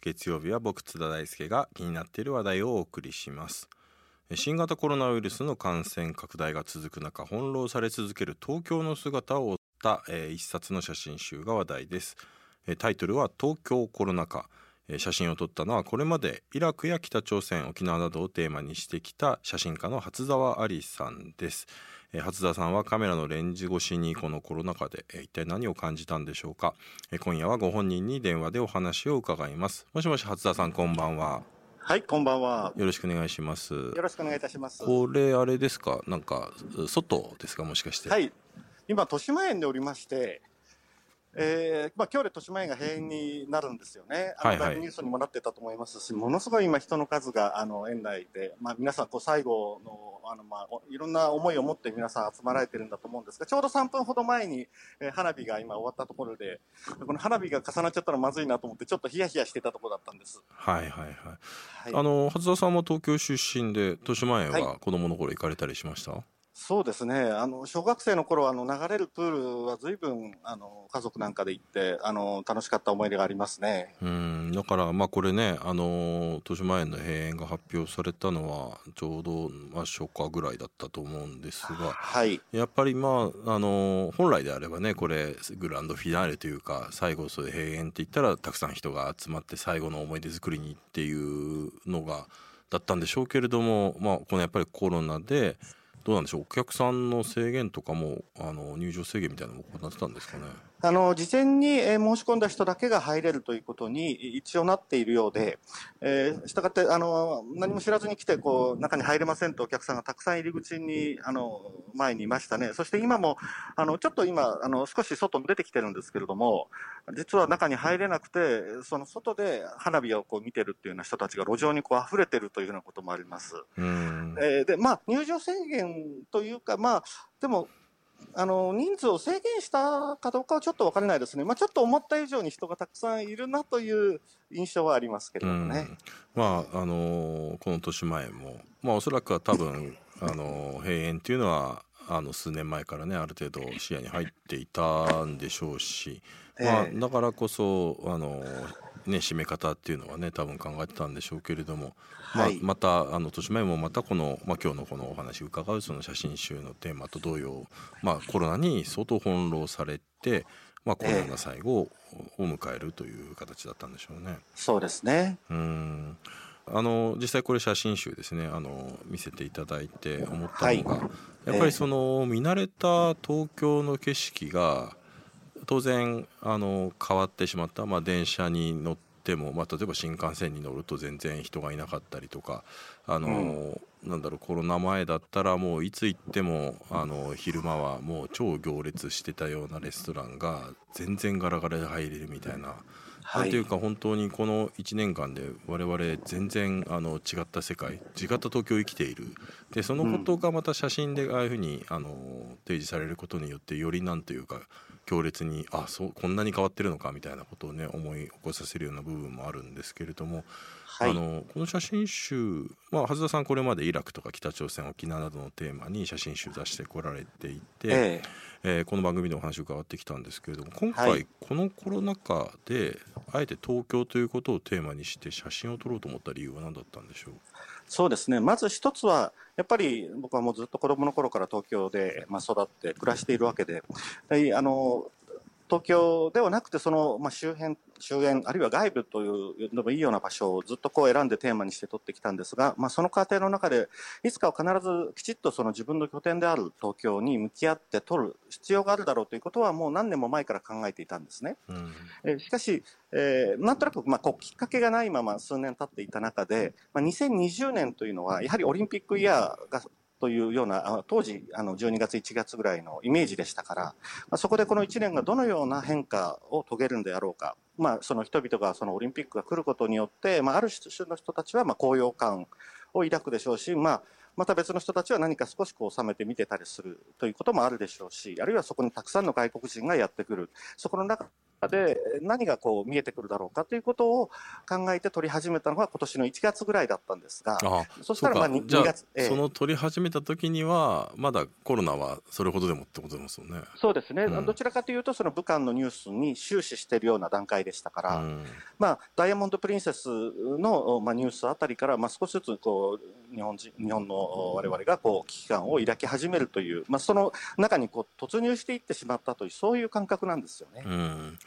月曜日は僕津田大輔が気になっている話題をお送りします。新型コロナウイルスの感染拡大が続く中翻弄され続ける東京の姿を追った、えー一冊の写真集が話題です。タイトルは東京コロナ禍。写真を撮ったのはこれまでイラクや北朝鮮沖縄などをテーマにしてきた写真家の初沢ありさんです。えー初沢さんはカメラのレンズ越しにこのコロナ禍でえー一体何を感じたんでしょうか？えー今夜はご本人に電話でお話を伺います。もしもし初沢さんこんばんは。はい、こんばんは。よろしくお願いします。よろしくお願いいたします。これあれですか？なんか外ですか？もしかして。はい、今豊島園でおりまして、えー、まあ今日で豊島園が閉園になるんですよね。あのニュースにもなってたと思いますし、ものすごい今人の数があの園内で、まあ皆さんこう最後のあのまあおいろんな思いを持って皆さん集まられてるんだと思うんですが、ちょうど3分ほど前に、えー花火が今終わったところで、この花火が重なっちゃったらまずいなと思ってちょっとヒヤヒヤしてたところだったんです。はいはいはいはい。あの初沢さんも東京出身で豊島園はは子供の頃行かれたりしました、そうですね。あの、小学生の頃、あの、流れるプールは随分、あの、家族なんかで行って、あの、楽しかった思い出がありますね。うんだからまあこれねあの豊島園の閉園が発表されたのはちょうど、まあ、初夏ぐらいだったと思うんですがはい。やっぱりまああの本来であればねこれグランドフィナーレというか最後それ閉園って言ったらたくさん人が集まって最後の思い出作りにっていうのがだったんでしょうけれどもまあこのやっぱりコロナでどうなんでしょう？お客さんの制限とかもあの入場制限みたいなのも行ってたんですかね？あの、事前にえー申し込んだ人だけが入れるということに一応なっているようで、えー、したがって、あの、何も知らずに来て、こう、中に入れませんとお客さんがたくさん入り口に、あの、前にいましたね。そして今も、あの、ちょっと今、あの、少し外に出てきてるんですけれども、実は中に入れなくて、その外で花火をこう見てるっていうような人たちが路上にこう溢れてるというようなこともあります。うんえーで、まあ、入場制限というか、まあ、でも、あの、人数を制限したかどうかはちょっとわからないですね。まあ、ちょっと思った以上に人がたくさんいるなという印象はありますけれどもね。まああのこの豊島園もまあおそらくは多分 あの閉園っていうのはあの数年前からねある程度視野に入っていたんでしょうし、まあ、ええだからこそあの、ね、締め方っていうのはね多分考えてたんでしょうけれども、はい。まあ、またあの豊島園もまたこの、まあ、今日のこのお話伺うその写真集のテーマと同様、まあ、コロナに相当翻弄されて、まあ、コロナが最後を迎えるという形だったんでしょうね。そうですね。うん。あの実際これ写真集ですねあの見せていただいて思ったのが、はい。やっぱりその見慣れた東京の景色が当然あの変わってしまった、まあ、電車に乗っても、まあ、例えば新幹線に乗ると全然人がいなかったりとかあの、なんだろうコロナ前だったらもういつ行ってもあの昼間はもう超行列してたようなレストランが全然ガラガラで入れるみたいな。なんていうか本当にこの1年間で我々全然あの違った世界違った東京を生きている。でそのことがまた写真でああいうふうにあの提示されることによってよりなんというか強烈にあそうこんなに変わってるのかみたいなことをね思い起こさせるような部分もあるんですけれども、はい。あのこの写真集、まあ、初田さんこれまでイラクとか北朝鮮沖縄などのテーマに写真集出してこられていて、えええーこの番組でお話を伺ってきたんですけれども今回、はいこのコロナ禍であえて東京ということをテーマにして写真を撮ろうと思った理由は何だったんでしょう？そうですね。まず一つは、やっぱり僕はもうずっと子供の頃から東京で、まあ、育って暮らしているわけで、であの、東京ではなくて、その、まあ、周辺、周辺、あるいは外部というでもいいような場所をずっとこう選んでテーマにして撮ってきたんですが、まあ、その過程の中で、いつかは必ずきちっとその自分の拠点である東京に向き合って撮る必要があるだろうということはもう何年も前から考えていたんですね。うんえーしかし、えーなんとなく、まあ、こうきっかけがないまま数年経っていた中で、まあ、2020年というのは、やはりオリンピックイヤーがというような、当時、あの12月、1月ぐらいのイメージでしたから、まあ、そこでこの1年がどのような変化を遂げるんであろうか、まあ、その人々がそのオリンピックが来ることによって、まあ、ある種の人たちはまあ高揚感を抱くでしょうし、まあ、また別の人たちは何か少しこう収めて見てたりするということもあるでしょうし、あるいはそこにたくさんの外国人がやってくる。そこの中中で何がこう見えてくるだろうかということを考えて撮り始めたのが今年の1月ぐらいだったんですがそしたらまあ 2, 2月、ええ、その撮り始めた時にはまだコロナはそれほどでもってことですよね。そうですね、うん、どちらかというとその武漢のニュースに終始しているような段階でしたから、うん、まあ、ダイヤモンド・プリンセスの、まあ、ニュースあたりから、まあ、少しずつこう日本人日本の我々がこう危機感を抱き始めるという、まあ、その中にこう突入していってしまったというそういう感覚なんですよね。うん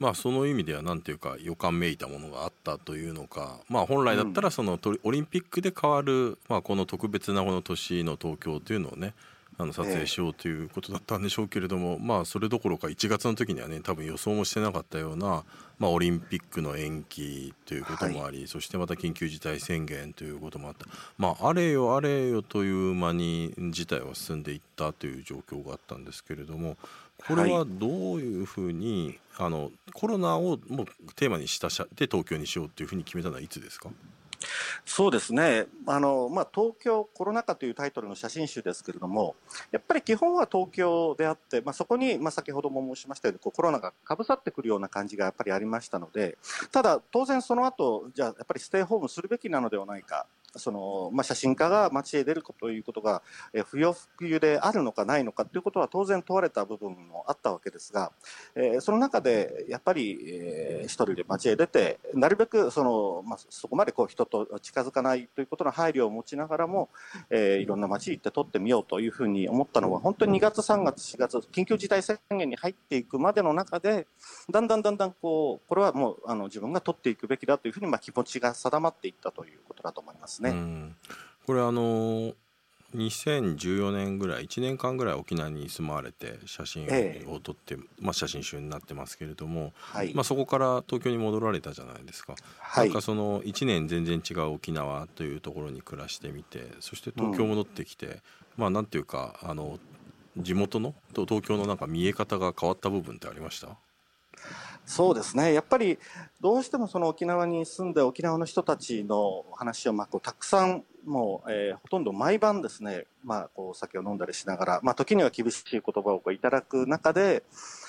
まあその意味では何ていうか予感めいたものがあったというのか、まあ、本来だったらそのオリンピックで変わる、まあ、この特別なこの年の東京というのをねあの撮影しようということだったんでしょうけれども、まあそれどころか1月の時にはね多分予想もしてなかったような、まあ、オリンピックの延期ということもあり、はい、そしてまた緊急事態宣言ということもあった、まあ、あれよあれよという間に事態は進んでいったという状況があったんですけれどもこれはどういうふうに、はい、あのコロナをもうテーマにしたで東京にしようというふうに決めたのはいつですか？そうですね。あの、まあ、東京コロナ禍というタイトルの写真集ですけれどもやっぱり基本は東京であって、まあ、そこに、まあ、先ほども申しましたようにこうコロナがかぶさってくるような感じがやっぱりありましたのでただ当然その後じゃあやっぱりステイホームするべきなのではないかその、まあ、写真家が街へ出るということが、不要不急であるのかないのかということは当然問われた部分もあったわけですが、えー、その中でやっぱり、えー、一人で街へ出てなるべくその、まあ、そこまでこう人と近づかないということの配慮を持ちながらも、えー、いろんな街行って撮ってみようというふうに思ったのは本当に2月3月4月緊急事態宣言に入っていくまでの中でだんだんだんだんこうこれはもうあの自分が撮っていくべきだというふうに、まあ、気持ちが定まっていったということだと思います。ね。これあの2014年ぐらい1年間ぐらい沖縄に住まわれて写真を撮って、ええ、まあ、写真集になってますけれども、はい、まあ、そこから東京に戻られたじゃないですか、はい、なんかその1年全然違う沖縄というところに暮らしてみてそして東京戻ってきて、うん、まあなんていうかあの地元の東京のなんか見え方が変わった部分ってありました？そうですね。やっぱりどうしてもその沖縄に住んで沖縄の人たちの話をまあこうたくさんもう、え、ほとんど毎晩ですね、まあ、こう酒を飲んだりしながら、まあ、時には厳しい言葉をこういただく中で、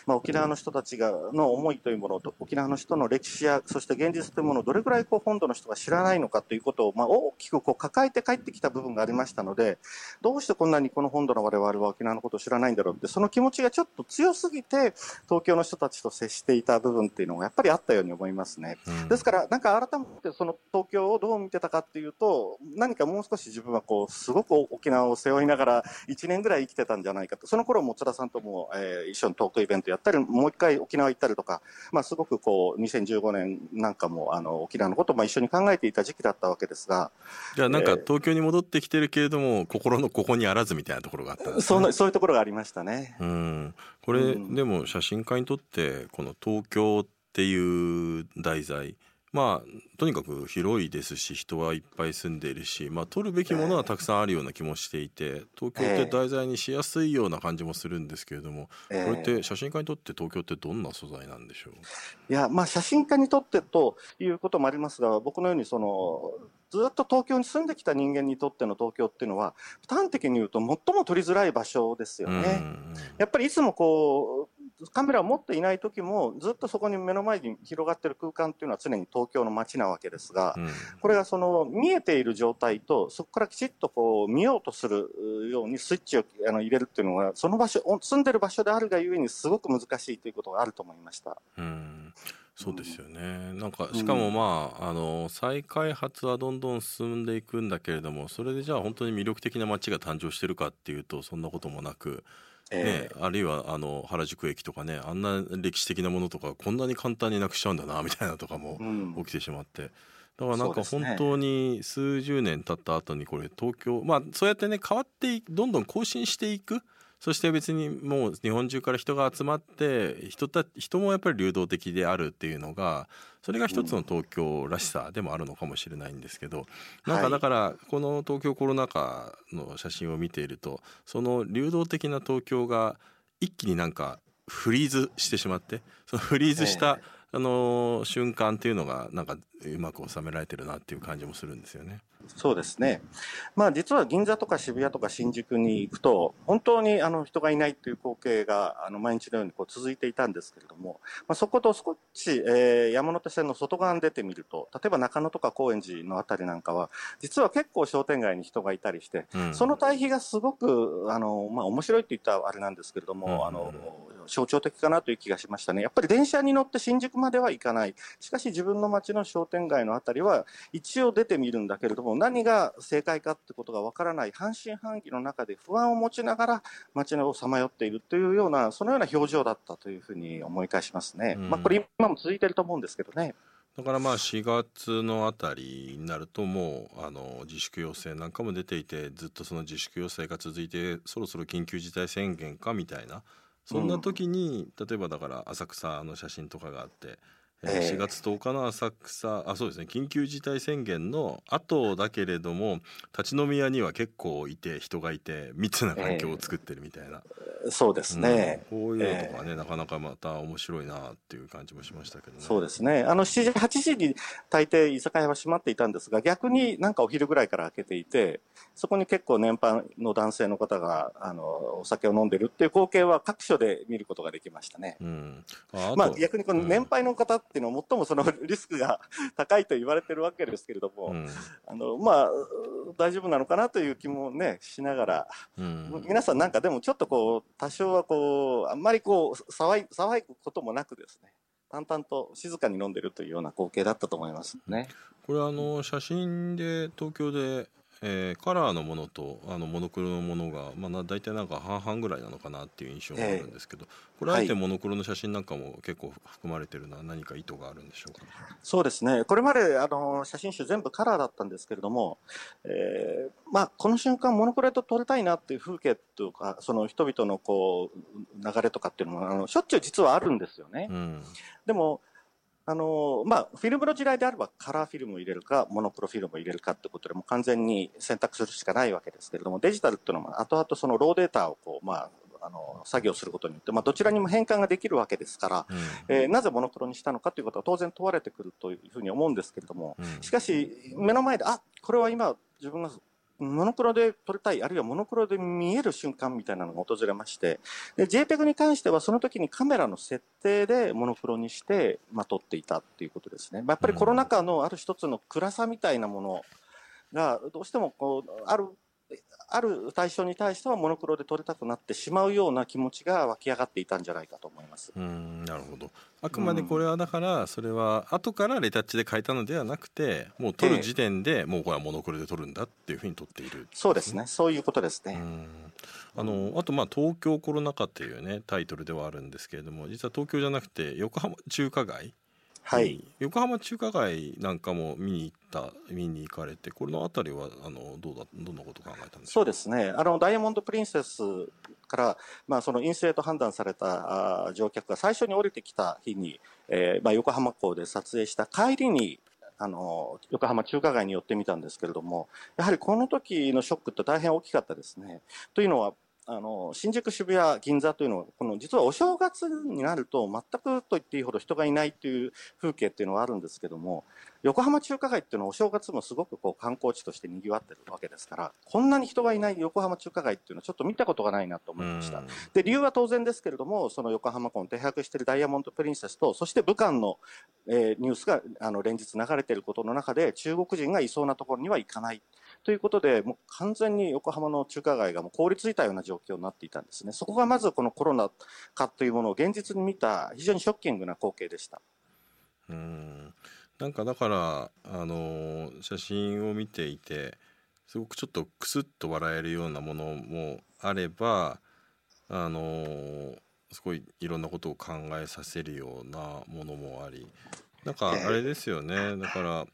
まあ、沖縄の人たちがの思いというものと沖縄の人の歴史やそして現実というものをどれくらいこう本土の人が知らないのかということを、まあ、大きくこう抱えて帰ってきた部分がありましたのでどうしてこんなにこの本土の我々は沖縄のことを知らないんだろうってその気持ちがちょっと強すぎて東京の人たちと接していた部分っていうのがやっぱりあったように思いますね。うん、ですからなんか改めてその東京をどう見てたかっていうと何かもう少し自分はこうすごく沖縄を背負いながら1年ぐらい生きてたんじゃないかとその頃も津田さんとも、えー、一緒にトークイベントやったりもう一回沖縄行ったりとか、まあ、すごくこう2015年なんかもあの沖縄のことも一緒に考えていた時期だったわけですがじゃあなんか東京に戻ってきてるけれども、えー、心のここにあらずみたいなところがあったんです、ね、そそういうところがありましたね。うん。これ、うん、でも写真家にとってこの東京っていう題材まあとにかく広いですし人はいっぱい住んでいるし、まあ、取るべきものはたくさんあるような気もしていて東京って題材にしやすいような感じもするんですけれども、これって写真家にとって東京ってどんな素材なんでしょう？いや、まあ、写真家にとってということもありますが僕のようにそのずっと東京に住んできた人間にとっての東京っていうのは端的に言うと最も撮りづらい場所ですよね。やっぱりいつもこうカメラを持っていない時もずっとそこに目の前に広がっている空間っていうのは常に東京の街なわけですが、うん、これがその見えている状態とそこからきちっとこう見ようとするようにスイッチをあの入れるっていうのがその場所住んでる場所であるがゆえにすごく難しいということがあると思いました。うん。そうですよね、なんかしかもまあ,、あの再開発はどんどん進んでいくんだけれどもそれでじゃあ本当に魅力的な街が誕生してるかっていうとそんなこともなくね、あるいはあの原宿駅とかねあんな歴史的なものとかこんなに簡単になくしちゃうんだな みたいなとかも起きてしまって、だからなんか本当に数十年経った後にこれ東京まあそうやってね変わってどんどん更新していくそして別にもう日本中から人が集まって人た人もやっぱり流動的であるっていうのがそれが一つの東京らしさでもあるのかもしれないんですけど、なんかだからこの東京コロナ禍の写真を見ているとその流動的な東京が一気になんかフリーズしてしまってそのフリーズした、あの瞬間っていうのがなんかうまく収められてるなっていう感じもするんですよね。そうですね。まあ実は銀座とか渋谷とか新宿に行くと、本当にあの人がいないという光景があの毎日のようにこう続いていたんですけれども、まあ、そこと少し、えー、山手線の外側に出てみると、例えば中野とか高円寺のあたりなんかは、実は結構商店街に人がいたりして、うん、その対比がすごく、あの、まあ面白いって言ったらあれなんですけれども、うん、あの、象徴的かなという気がしましたね。やっぱり電車に乗って新宿までは行かない。しかし自分の街の商店街のあたりは一応出てみるんだけれども、何が正解かってことがわからない半信半疑の中で不安を持ちながら街をさまよっているというような、そのような表情だったというふうに思い返しますね。うん、まあこれ今も続いてると思うんですけどね。だからまあ4月のあたりになるともうあの自粛要請なんかも出ていてずっとその自粛要請が続いてそろそろ緊急事態宣言かみたいなそんな時に、うん、例えばだから浅草の写真とかがあって、えー、4月10日の浅草あそうですね。緊急事態宣言の後だけれども立ち飲み屋には結構いて人がいて密な環境を作ってるみたいな、えー、そうですね、うん、こういうのとかね、えー、なかなかまた面白いなっていう感じもしましたけどね。そうですね。あの7時8時に大抵居酒屋は閉まっていたんですが逆になんかお昼ぐらいから開けていてそこに結構年配の男性の方があのお酒を飲んでるっていう光景は各所で見ることができましたね、うん、あまあ逆にこの年配の方っていうのは最もその リスクが高いと言われてるわけですけれども、うん、あのまあ大丈夫なのかなという気もねしながら、うん、皆さんなんかでもちょっとこう多少はこうあんまりこう騒い騒ぐこともなくですね淡々と静かに飲んでるというような光景だったと思いますね。これあの写真で東京でえー、カラーのものとあのモノクロのものが、まあ、大体なんか半々ぐらいなのかなっていう印象があるんですけど、えー、これあえてモノクロの写真なんかも結構含まれてるのは何か意図があるんでしょうか、そうですね。これまであの写真集全部カラーだったんですけれども、えーまあ、この瞬間モノクロで撮りたいなっていう風景というかその人々のこう流れとかっていうのはあのしょっちゅう実はあるんですよね。うん、でもあのまあ、フィルムの時代であればカラーフィルムを入れるかモノクロフィルムを入れるかってことでも完全に選択するしかないわけですけれどもデジタルっていうのは後々そのローデータをこう、まあ、あの作業することによって、まあ、どちらにも変換ができるわけですから、うん、えー、なぜモノクロにしたのかということは当然問われてくるというふうに思うんですけれども、うん、しかし目の前であこれは今自分がモノクロで撮りたい、あるいはモノクロで見える瞬間みたいなのが訪れまして、で、JPEG に関してはその時にカメラの設定でモノクロにして、まあ、撮っていたっていうことですね。まあ、やっぱりコロナ禍のある一つの暗さみたいなものが、どうしてもこう、あるある対象に対してはモノクロで撮りたくなってしまうような気持ちが湧き上がっていたんじゃないかと思います。うんなるほどあくまでこれはだからそれは後からレタッチで書いたのではなくてもう撮る時点でもうこれはモノクロで撮るんだっていうふうに撮っている、そうですねそういうことですね。あのあとまあ東京コロナ禍っていうねタイトルではあるんですけれども実は東京じゃなくて横浜中華街はい、横浜中華街なんかも見に行った見に行かれてこれのあたりはあのどうだどんなことを考えたんですかそうですね。あのダイヤモンド・プリンセスから、まあ、その陰性と判断されたあ乗客が最初に降りてきた日に、えーまあ、横浜港で撮影した帰りにあの横浜中華街に寄ってみたんですけれどもやはりこの時のショックって大変大きかったですね。というのはあの新宿、渋谷、銀座というのはこの実はお正月になると全くと言っていいほど人がいないという風景っていうのはあるんですけども横浜中華街っていうのはお正月もすごくこう観光地として賑わってるわけですからこんなに人がいない横浜中華街っていうのはちょっと見たことがないなと思いました。で理由は当然ですけれどもその横浜港に停泊しているダイヤモンド・プリンセスとそして武漢の、えー、ニュースがあの連日流れていることの中で中国人がいそうなところには行かないということで、もう完全に横浜の中華街がもう凍りついたような状況になっていたんですね。そこがまずこのコロナ禍というものを現実に見た非常にショッキングな光景でした。うんなんかだからあの写真を見ていてすごくちょっとクスッと笑えるようなものもあればあのすごいいろんなことを考えさせるようなものもありなんかあれですよね、だから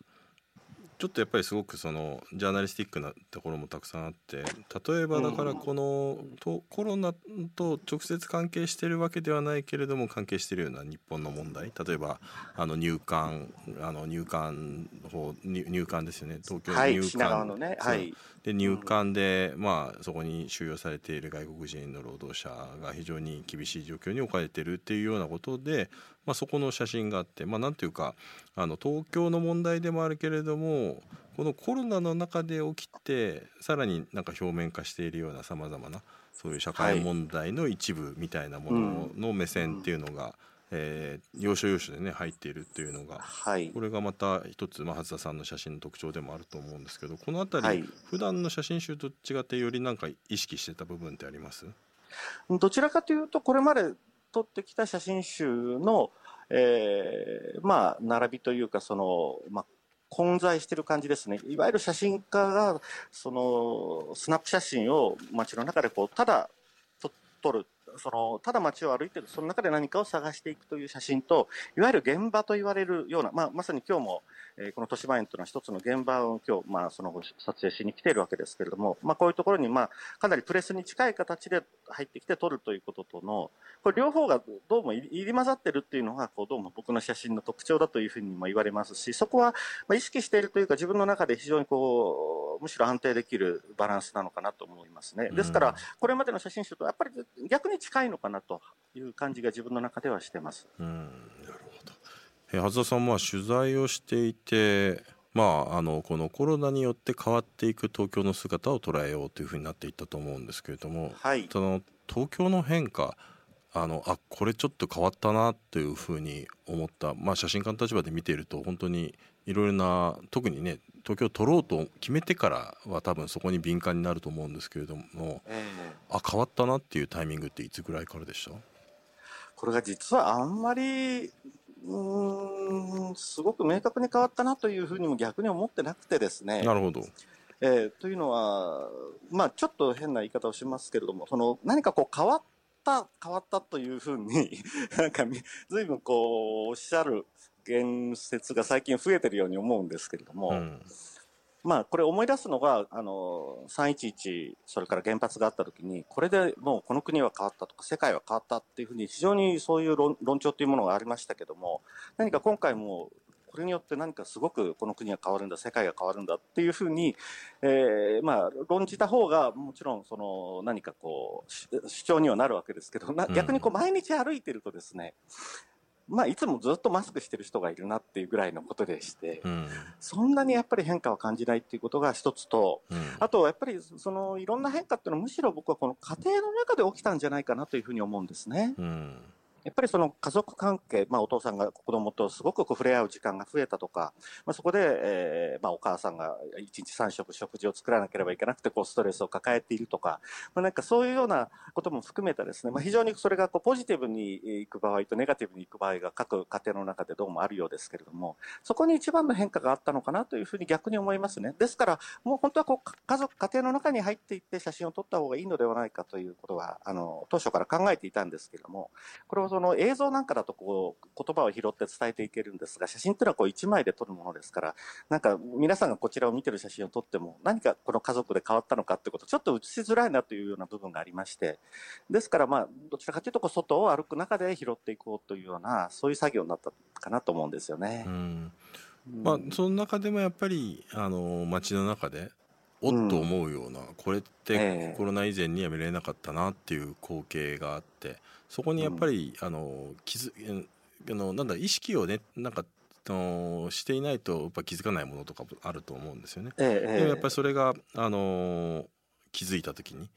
ちょっとやっぱりすごくそのジャーナリスティックなところもたくさんあって例えばだからこのとコロナと直接関係してるわけではないけれども関係してるような日本の問題。例えばあの入管あの入管法入管ですよね。東京入管、はいね。はい、で入管で、まあ、そこに収容されている外国人の労働者が非常に厳しい状況に置かれているっていうようなことでまあ、そこの写真があってまあなんていうかあの東京の問題でもあるけれどもこのコロナの中で起きてさらになんか表面化しているようなさまざまなそういう社会問題の一部みたいなものの目線っていうのが、えー、要所要所でね入っているっていうのが、はい、これがまた一つ、まあ、初田さんの写真の特徴でもあると思うんですけどこの辺り、はい、普段の写真集と違ってよりなんか意識してた部分ってあります？どちらかというとこれまで撮ってきた写真集の、えー、まあ並びというかその、まあ、混在してる感じですね。いわゆる写真家が、その、スナップ写真を街の中でこう、ただ撮る。その、ただ街を歩いてる、その中で何かを探していくという写真と、いわゆる現場と言われるような、まあ、まさに今日も、えー、この豊島園というのは一つの現場を今日、まあ、その後撮影しに来ているわけですけれども、まあ、こういうところに、まあ、かなりプレスに近い形で入ってきて撮るということとの、これ両方がどうも入り混ざってるっていうのが、こう、どうも僕の写真の特徴だというふうにも言われますし、そこは、まあ、意識しているというか、自分の中で非常にこう、むしろ安定できるバランスなのかなと思いますね。ですから、これまでの写真集とやっぱり逆に近いのかなという感じが自分の中ではしてます。うん、なるほど。え、はずさんは取材をしていて、まあ、あのこのコロナによって変わっていく東京の姿を捉えようというふうになっていったと思うんですけれども、はい、その東京の変化あのあこれちょっと変わったなというふうに思った、まあ、写真家の立場で見ていると本当にいろいろな特にね東京を撮ろうと決めてからは多分そこに敏感になると思うんですけれども、えー、あ変わったなっていうタイミングっていつぐらいからでした？これが実はあんまりうんすごく明確に変わったなというふうにも逆に思ってなくてですね。なるほど。えー、というのは、まあ、ちょっと変な言い方をしますけれども、その何かこう変わった、変わったというふうに、なんかずいぶんこうおっしゃる言説が最近増えてるように思うんですけれども、うんまあ、これ思い出すのが、あの、311、それから原発があった時に、これでもうこの国は変わったとか、世界は変わったっていうふうに、非常にそういう論論調というものがありましたけども、何か今回も、これによって何かすごくこの国が変わるんだ、世界が変わるんだっていうふうに、えー、まあ、論じた方が、もちろん、その、何かこう、主張にはなるわけですけど、逆にこう、毎日歩いてるとですね、まあ、いつもずっとマスクしてる人がいるなっていうぐらいのことでして、うん、そんなにやっぱり変化は感じないっていうことが一つと、うん、あとやっぱりそのいろんな変化っていうのはむしろ僕はこの家庭の中で起きたんじゃないかなというふうに思うんですね。うんやっぱりその家族関係、まあ、お父さんが子供とすごくこう触れ合う時間が増えたとか、まあ、そこで、えーまあ、お母さんが1日3食食事を作らなければいけなくてこうストレスを抱えているとか、まあ、なんかそういうようなことも含めたですね、まあ、非常にそれがこうポジティブにいく場合とネガティブにいく場合が各家庭の中でどうもあるようですけれども、そこに一番の変化があったのかなというふうに逆に思いますね。ですから、もう本当はこう家族、家庭の中に入っていって写真を撮った方がいいのではないかということは、あの、当初から考えていたんですけれども、これをその映像なんかだとこう言葉を拾って伝えていけるんですが、写真っていうのはこう1枚で撮るものですから、なんか皆さんがこちらを見てる写真を撮っても、何かこの家族で変わったのかってこと、ちょっと映しづらいなというような部分がありまして、ですからまあ、どちらかというとこう外を歩く中で拾っていこうというような、そういう作業になったかなと思うんですよね。うん。まあ、その中でもやっぱりあの街の中でおっと思うような、うん、これってコロナ以前には見れなかったなっていう光景があってそこにやっぱり、うん、あの気づあのなんだ意識をねなんかのしていないとやっぱ気づかないものとかあると思うんですよね。ええ、でもやっぱりそれがあの気づいた時にや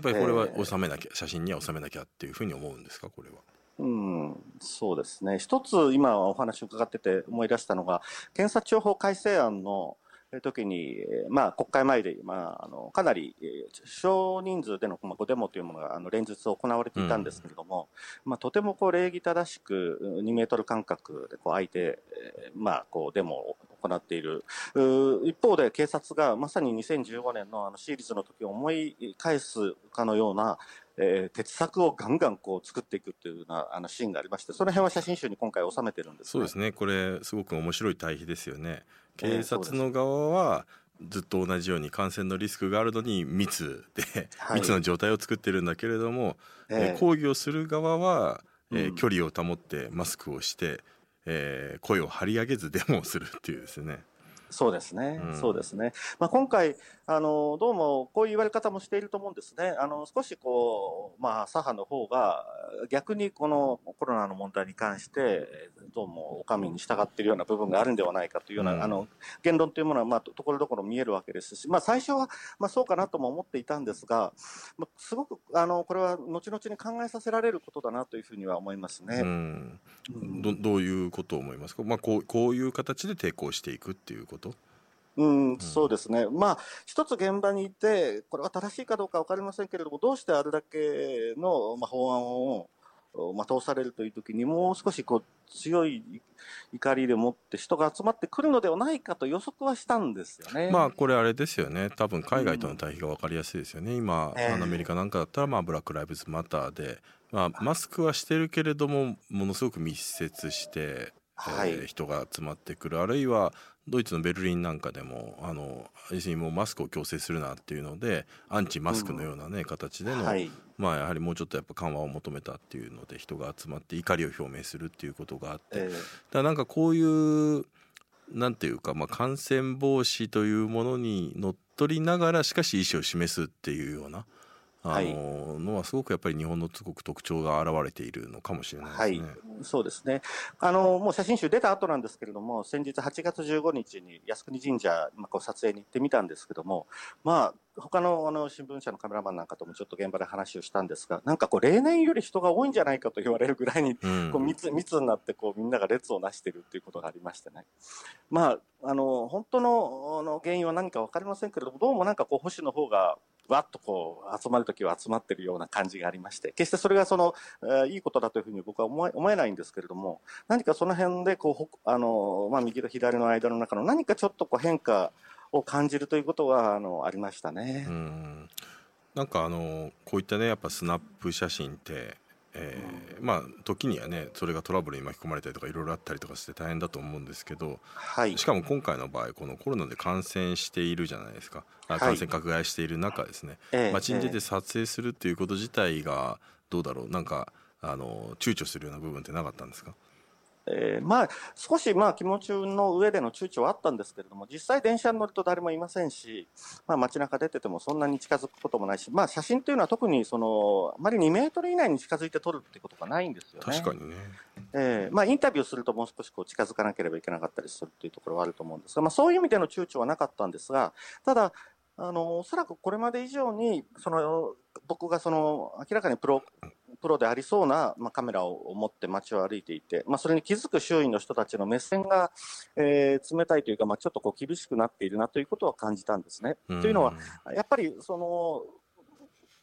っぱりこれは収めなきゃ、写真には収めなきゃっていうふうに思うんですか？これは。うん、そうですね。一つ今お話を伺ってて思い出したのが、検察庁法改正案の時に、まあ、国会前で、まあ、あのかなり少人数での、まあ、ごデモというものがあの連日行われていたんですけれども、うん、まあ、とてもこう礼儀正しく2メートル間隔でこう相手、まあ、こうデモを行っている。一方で警察がまさに2015年のあのシーリーズの時を思い返すかのようなえー、鉄柵をガンガンこう作っていくっていうようなあのシーンがありましてその辺は写真集に今回収めてるんです、ね、そうですね。これすごく面白い対比ですよね警察の側はずっと同じように感染のリスクがあるのに密で、はい、密の状態を作ってるんだけれども、えー、抗議をする側は、えー、距離を保ってマスクをして、えー、声を張り上げずデモをするっていうですね。そうですね、うんそうですね。まあ、今回、あの、どうもこういう言われ方もしていると思うんですね。あの、少しこう、まあ、左派の方が、逆にこのコロナの問題に関して、どうもお上に従っているような部分があるんではないかというような、うんあの、言論というものは、まあ、とところどころ見えるわけですし、まあ、最初は、まあ、そうかなとも思っていたんですが、まあ、すごく、あの、これは後々に考えさせられることだなというふうには思いますうね。ん、うんどどういうことを思いますか、まあ、こうこういう形で抵抗していくっていうことうん、そうですね。まあ、一つ現場にいて、これは正しいかどうかわかりませんけれども、どうしてあれだけの、まあ、法案を、まあ、通されるという時に、もう少しこう、強い怒りでもって人が集まってくるのではないかと予測はしたんですよね。まあこれあれですよね。多分海外との対比が分かりやすいですよね、今、ええ。あのアメリカなんかだったら、まあ、ブラック・ライブズ・マターで、まあ、マスクはしてるけれどもものすごく密接して、はい。えー人が集まってくる。あるいはドイツのベルリンなんかでもあの要するにもうマスクを強制するなっていうのでアンチマスクのようなね、形での、はい。まあやはりもうちょっとやっぱ緩和を求めたっていうので人が集まって怒りを表明するっていうことがあって、えだからなんかこういうなんていうか、まあ、感染防止というものにのっとりながらしかし意思を示すっていうようなあののはすごくやっぱり日本のすごく特徴が現れているのかもしれないですね。はい、そうですね。あの、もう写真集出た後なんですけれども、先日8月15日に靖国神社、まあ、こう撮影に行ってみたんですけども、まあ、他のあの新聞社のカメラマンなんかともちょっと現場で話をしたんですが、なんかこう例年より人が多いんじゃないかと言われるぐらいにうんこう密密になってこうみんなが列をなしているっていうことがありましてね。まあ、あの、本当のあの原因は何か分かりませんけれども、どうもなんかこう保守の方がわっとこう集まるときは集まっているような感じがありまして、決してそれがその、えーいいことだというふうに僕は思え思えないんですけれども、何かその辺でこうほあの、まあ、右と左の間の中の何かちょっとこう変化を感じるということはあのありましたね。うん。なんかあのこういったねやっぱスナップ写真って、えーまあ時にはねそれがトラブルに巻き込まれたりとかいろいろあったりとかして大変だと思うんですけどはい。しかも今回の場合このコロナで感染しているじゃないですか。あはい。感染拡大している中ですね、ええ街に出てええ撮影するっていうこと自体がどうだろう。なんかあの躊躇するような部分ってなかったんですか？えーまあ、少しまあ気持ちの上での躊躇はあったんですけれども、実際電車に乗ると誰もいませんし、まあ街中出ててもそんなに近づくこともないし、まあ写真というのは特にその、あまり2メートル以内に近づいて撮るってことがないんですよね。確かにねえーまあインタビューするともう少しこう近づかなければいけなかったりするっていうところはあると思うんですが、まあそういう意味での躊躇はなかったんですが、ただ、あの、おそらくこれまで以上に、その、僕がその、明らかにプロ、プロでありそうな、まあ、カメラを持って街を歩いていて、まあ、それに気づく周囲の人たちの目線が、えー冷たいというか、まあ、ちょっとこう厳しくなっているなということは感じたんですね。というのは、やっぱりその、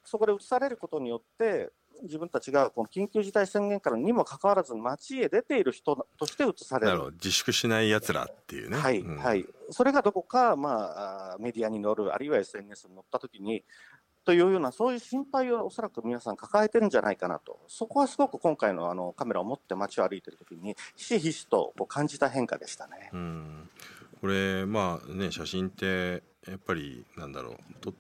そこで映されることによって、自分たちがこの緊急事態宣言からにもかかわらず街へ出ている人として映される自粛しないやつらっていうねはい、うんはい。それがどこか、まあメディアに載る、あるいは SNS に載ったときに、というような、そういう心配をおそらく皆さん抱えてるんじゃないかなと。そこはすごく今回のあのカメラを持って街を歩いてるときに、ひしひしとこう感じた変化でしたね。うんこれまあね写真ってやっぱりなんだろう撮っ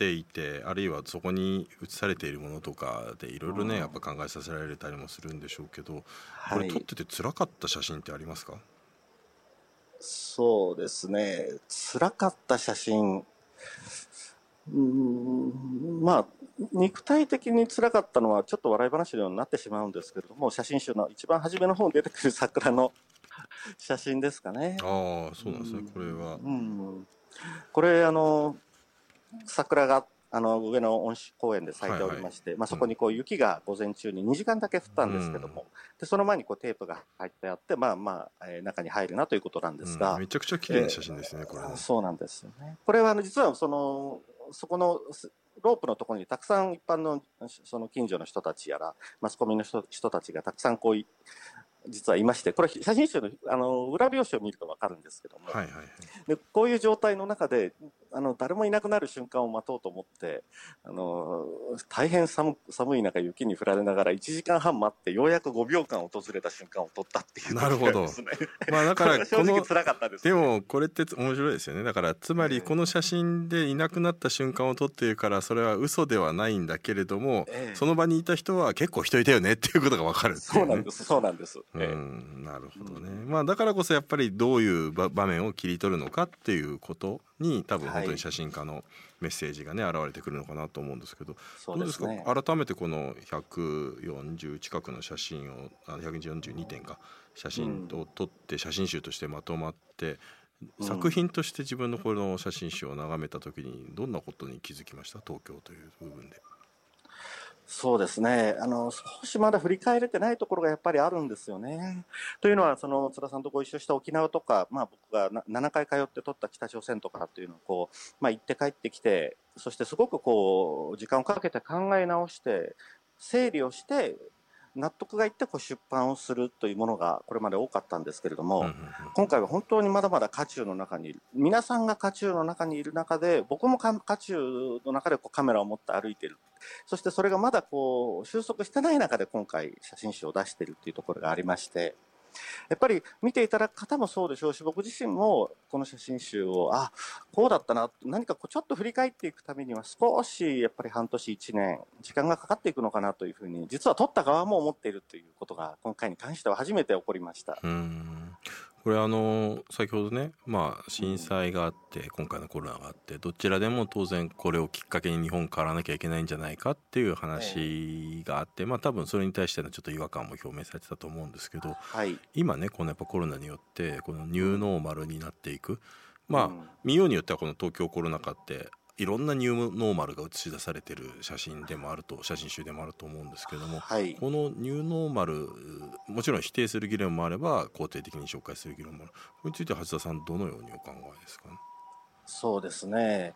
ていてあるいはそこに写されているものとかでいろいろねうんやっぱ考えさせられたりもするんでしょうけどこはいれ撮ってて辛かった写真ってありますか？そうですね。辛かった写真。うーんまあ、肉体的に辛かったのはちょっと笑い話のようになってしまうんですけれども、写真集の一番初めの方に出てくる桜の写真ですかね。ああそうなんですねこれはうん、これあの桜があの上の温室公園で咲いておりまして、まあ、そこにこう雪が午前中に2時間だけ降ったんですけども、でその前にこうテープが入ってあって、まあまあえー中に入るなということなんですが、うんめちゃくちゃ綺麗な写真ですねこれね。そうなんですよね。これはあの実はそのそこのすロープのところにたくさん一般のその近所の人たちやらマスコミの人人たちがたくさんこうい実はいまして、これ写真集のあの裏表紙を見るとわかるんですけども、はいはいはい。でこういう状態の中であの誰もいなくなる瞬間を待とうと思ってあの大変寒寒い中雪に降られながら1時間半待ってようやく5秒間訪れた瞬間を撮ったっていう、なるほど。まあだから 正直辛かったです、ね、でもこれって面白いですよね。だからつまりこの写真でいなくなった瞬間を撮っているからそれは嘘ではないんだけれども、ええ、その場にいた人は結構人いたよねっていうことが分かる、ね、そうなんです。そうなんです、ええ、うんなるほどね、まあだからこそやっぱりどういう場面を切り取るのかっていうことに多分本当に写真家のメッセージがね現れてくるのかなと思うんですけど、どうですか？改めてこの140近くの写真をあ142点か写真を撮って写真集としてまとまって、うん、作品として自分のこの写真集を眺めた時にどんなことに気づきました？東京という部分で。そうですねあの少しまだ振り返れてないところがやっぱりあるんですよね。というのはその津田さんとご一緒した沖縄とか、まあ、僕が7回通って撮った北朝鮮とかっていうのをこう、まあ、行って帰ってきてそしてすごくこう時間をかけて考え直して整理をして納得がいってこう出版をするというものがこれまで多かったんですけれども、うんうんうん、今回は本当にまだまだ渦中の中にいる。皆さんが渦中の中にいる中で僕も渦中の中でこうカメラを持って歩いている。そしてそれがまだこう収束してない中で今回写真集を出しているというところがありましてやっぱり見ていただく方もそうでしょうし、僕自身もこの写真集を、あ、こうだったな、何かこうちょっと振り返っていくためには少しやっぱり半年1年、時間がかかっていくのかなというふうに、実は撮った側も思っているということが今回に関しては初めて起こりました。これあの先ほどね、まあ、震災があって今回のコロナがあってどちらでも当然これをきっかけに日本変わらなきゃいけないんじゃないかっていう話があって、まあ多分それに対してのちょっと違和感も表明されてたと思うんですけど、はい、今ねこのやっぱコロナによってこのニューノーマルになっていく。まあ、見ようによってはこの東京コロナ禍っていろんなニューノーマルが映し出されてる写真でもあると写真集でもあると思うんですけども、はい、このニューノーマルもちろん否定する議論もあれば肯定的に紹介する議論もある。これについて橋田さんどのようにお考えですかね。そうですね。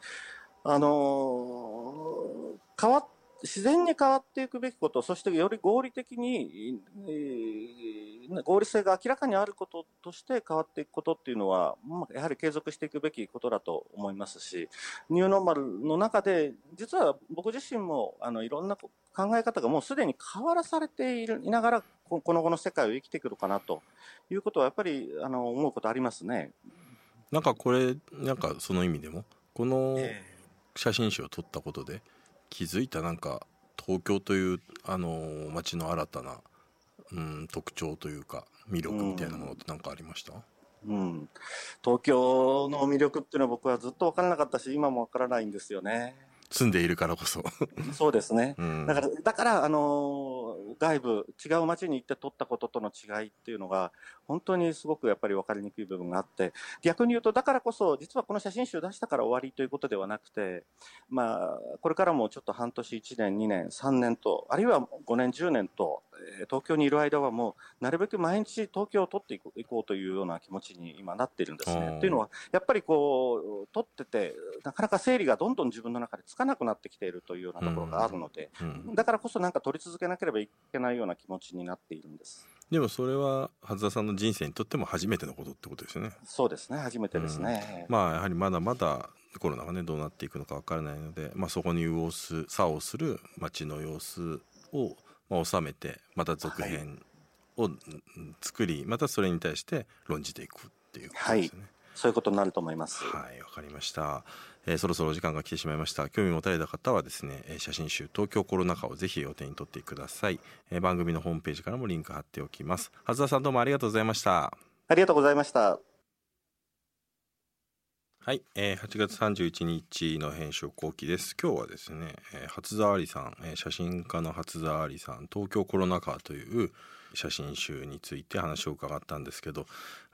あの変わ自然に変わっていくべきこと、そしてより合理的に、えー、合理性が明らかにあることとして変わっていくことっていうのは、まあ、やはり継続していくべきことだと思いますし、ニューノーマルの中で、実は僕自身もあのいろんな考え方がもうすでに変わらされているいながら、この後の世界を生きてくるかなということは、やっぱりあの思うことありますね。なんかこれ、なんかその意味でも、この写真集を撮ったことで、気づいたなんか東京というあの街の新たな、うん、特徴というか魅力みたいなものって何かありました、うん、うん、東京の魅力っていうのは僕はずっと分からなかったし今も分からないんですよね。住んでいるからこそ。そうですね、うん、だからだからあの外部違う街に行って撮ったこととの違いっていうのが本当にすごくやっぱり分かりにくい部分があって逆に言うとだからこそ実はこの写真集出したから終わりということではなくてまあこれからもちょっと半年1年2年3年とあるいは5年10年と東京にいる間はもうなるべく毎日東京を撮っていこうというような気持ちに今なっているんですね。というのはやっぱりこう撮っててなかなか整理がどんどん自分の中でつかなくなってきているというようなところがあるので、だからこそなんか撮り続けなければいけないような気持ちになっているんです。でもそれは初田さんの人生にとっても初めてのことってことですよね。そうですね初めてですね。うん、まあやはりまだまだコロナがねどうなっていくのか分からないので、まあ、そこに右往す左往する街の様子をまあ、収めてまた続編を作り、はい、またそれに対して論じていくっていうことですね。はい、そういうことになると思います。はいわかりました。えー、そろそろお時間が来てしまいました興味持たれた方はですね写真集東京コロナ禍をぜひお手に取ってください、えー、番組のホームページからもリンク貼っておきますはず田さんどうもありがとうございましたありがとうございましたはい、えー、8月31日の編集後期です。今日はですね、えー、初沢里さん、えー、写真家の初沢里さん、東京コロナ禍という写真集について話を伺ったんですけど、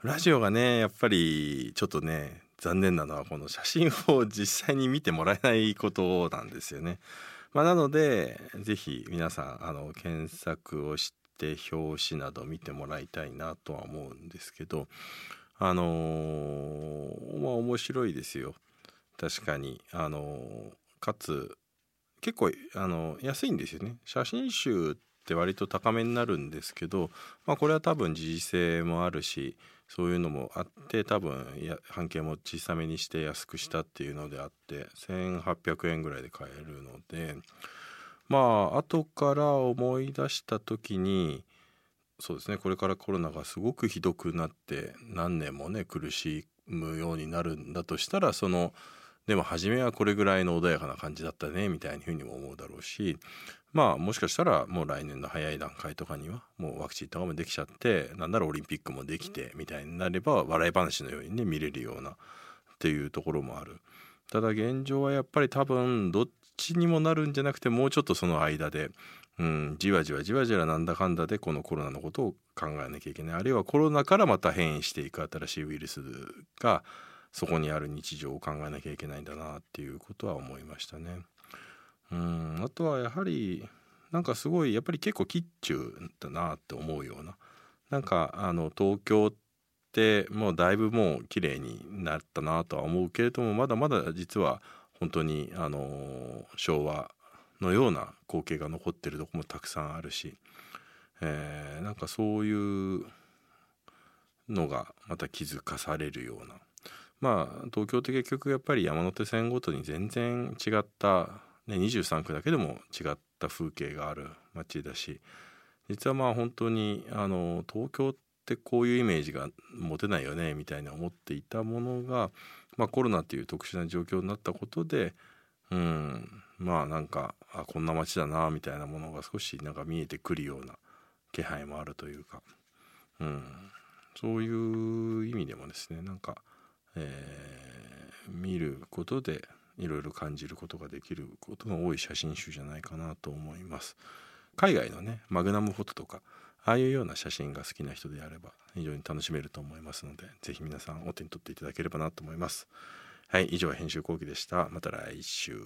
ラジオがね、やっぱりちょっとね、残念なのはこの写真を実際に見てもらえないことなんですよね。まあ、なので、ぜひ皆さん、あの、検索をして表紙など見てもらいたいなとは思うんですけど、あのー、まあ面白いですよ。確かに。あのー、かつ結構あの安いんですよね。写真集って割と高めになるんですけど、まあ、これは多分時事性もあるしそういうのもあって多分や半径も小さめにして安くしたっていうのであって1800円ぐらいで買えるのでまあ後から思い出した時にそうですねこれからコロナがすごくひどくなって何年もね苦しむようになるんだとしたらそのでも初めはこれぐらいの穏やかな感じだったねみたいなふうにも思うだろうしまあもしかしたらもう来年の早い段階とかにはもうワクチンとかもできちゃってなんならオリンピックもできてみたいになれば笑い話のようにね見れるようなっていうところもある。ただ現状はやっぱり多分どっちにもなるんじゃなくてもうちょっとその間で、うん、じわじわじわじわなんだかんだでこのコロナのことを考えなきゃいけないあるいはコロナからまた変異していく新しいウイルスがそこにある日常を考えなきゃいけないんだなっていうことは思いましたね。うんあとはやはりなんかすごいやっぱり結構キッチュだなって思うようななんかあの東京ってもうだいぶもう綺麗になったなとは思うけれどもまだまだ実は本当にあの昭和のような光景が残ってるとこもたくさんあるし、えー、なんかそういうのがまた気づかされるようなまあ東京って結局やっぱり山手線ごとに全然違ったね、23区だけでも違った風景がある街だし実はまあ本当にあの東京ってこういうイメージが持てないよねみたいな思っていたものが、まあ、コロナっていう特殊な状況になったことでうんまあなんかあこんな街だなみたいなものが少しなんか見えてくるような気配もあるというか、うん、そういう意味でもですねなんか、えー、見ることでいろいろ感じることができることが多い写真集じゃないかなと思います。海外のねマグナムフォトとかああいうような写真が好きな人であれば非常に楽しめると思いますので是非皆さんお手に取っていただければなと思います。はい以上編集後期でした。また来週。